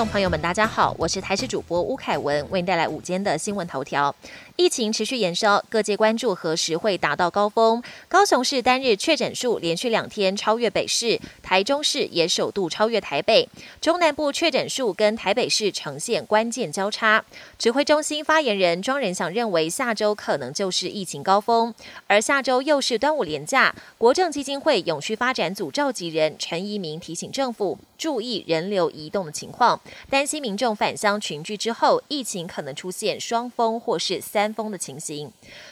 众朋友们，大家好，我是台视主播吴凯文，为您带来午间的新闻头条。疫情持续延烧，各界关注何时会达到高峰。高雄市单日确诊数连续两天超越北市，台中市也首度超越台北。中南部确诊数跟台北市呈现关键交叉。指挥中心发言人庄仁祥认为，下周可能就是疫情高峰，而下周又是端午连假。国政基金会永续发展组召集人陈怡明提醒政府注意人流移动的情况，担心民众返乡群聚之后，疫情可能出现双峰或是三。峰的情形，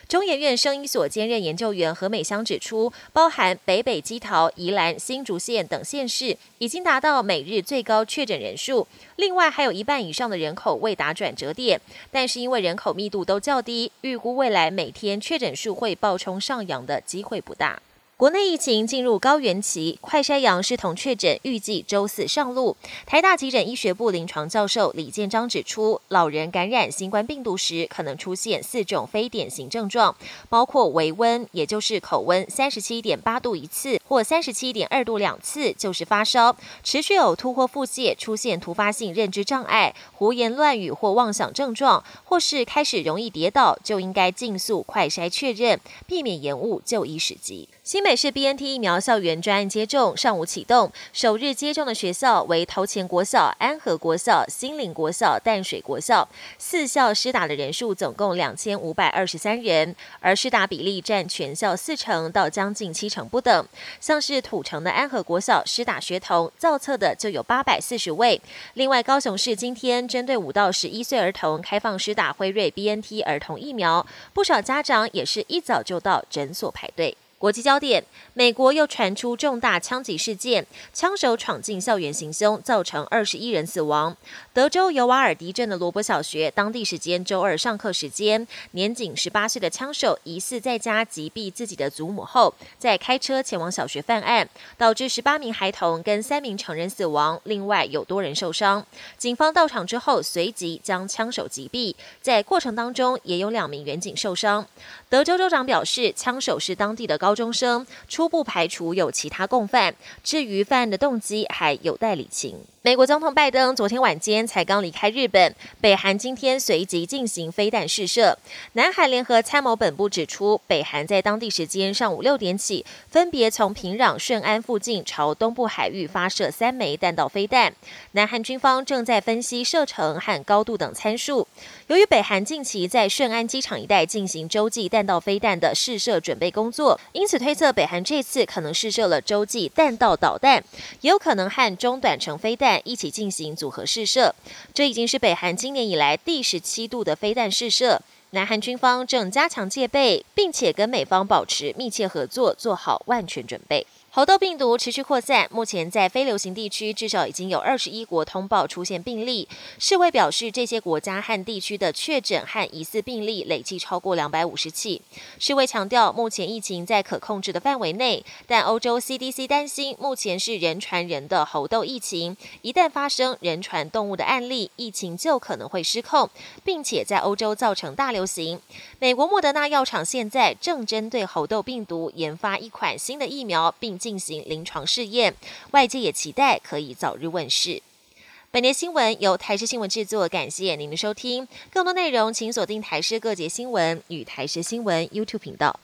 中研院生医所兼任研究员何美香指出，包含北北基桃、宜兰、新竹县等县市，已经达到每日最高确诊人数。另外，还有一半以上的人口未达转折点，但是因为人口密度都较低，预估未来每天确诊数会暴冲上扬的机会不大。国内疫情进入高原期，快筛阳视同确诊预计周四上路。台大急诊医学部临床教授李建章指出，老人感染新冠病毒时可能出现四种非典型症状，包括微温，也就是口温三十七点八度一次，或三十七点二度两次，就是发烧；持续呕吐或腹泻，出现突发性认知障碍、胡言乱语或妄想症状，或是开始容易跌倒，就应该尽速快筛确认，避免延误就医时机。新北市 BNT 疫苗校园专案接种上午启动，首日接种的学校为头前国小、安和国小、新岭国小、淡水国小，四校施打的人数总共两千五百二十三人，而施打比例占全校四成到将近七成不等。像是土城的安和国小施打学童造册的就有八百四十位。另外，高雄市今天针对五到十一岁儿童开放施打辉瑞 BNT 儿童疫苗，不少家长也是一早就到诊所排队。国际焦点：美国又传出重大枪击事件，枪手闯进校园行凶，造成二十一人死亡。德州尤瓦尔迪镇的罗伯小学，当地时间周二上课时间，年仅十八岁的枪手疑似在家击毙自己的祖母后，再开车前往小学犯案，导致十八名孩童跟三名成人死亡，另外有多人受伤。警方到场之后，随即将枪手击毙，在过程当中也有两名员警受伤。德州州长表示，枪手是当地的高。高中生初步排除有其他共犯，至于犯案的动机还有待理清。美国总统拜登昨天晚间才刚离开日本，北韩今天随即进行飞弹试射。南海联合参谋本部指出，北韩在当地时间上午六点起，分别从平壤、顺安附近朝东部海域发射三枚弹道飞弹。南韩军方正在分析射程和高度等参数。由于北韩近期在顺安机场一带进行洲际弹道飞弹的试射准备工作，因此推测北韩这次可能试射了洲际弹道导弹，也有可能和中短程飞弹一起进行组合试射，这已经是北韩今年以来第十七度的飞弹试射。南韩军方正加强戒备，并且跟美方保持密切合作，做好万全准备。猴痘病毒持续扩散，目前在非流行地区至少已经有二十一国通报出现病例。世卫表示，这些国家和地区的确诊和疑似病例累计超过两百五十起。世卫强调，目前疫情在可控制的范围内，但欧洲 CDC 担心，目前是人传人的猴痘疫情，一旦发生人传动物的案例，疫情就可能会失控，并且在欧洲造成大流行。美国莫德纳药厂现在正针对猴痘病毒研发一款新的疫苗，并进行临床试验，外界也期待可以早日问世。本节新闻由台视新闻制作，感谢您的收听。更多内容请锁定台视各节新闻与台视新闻 YouTube 频道。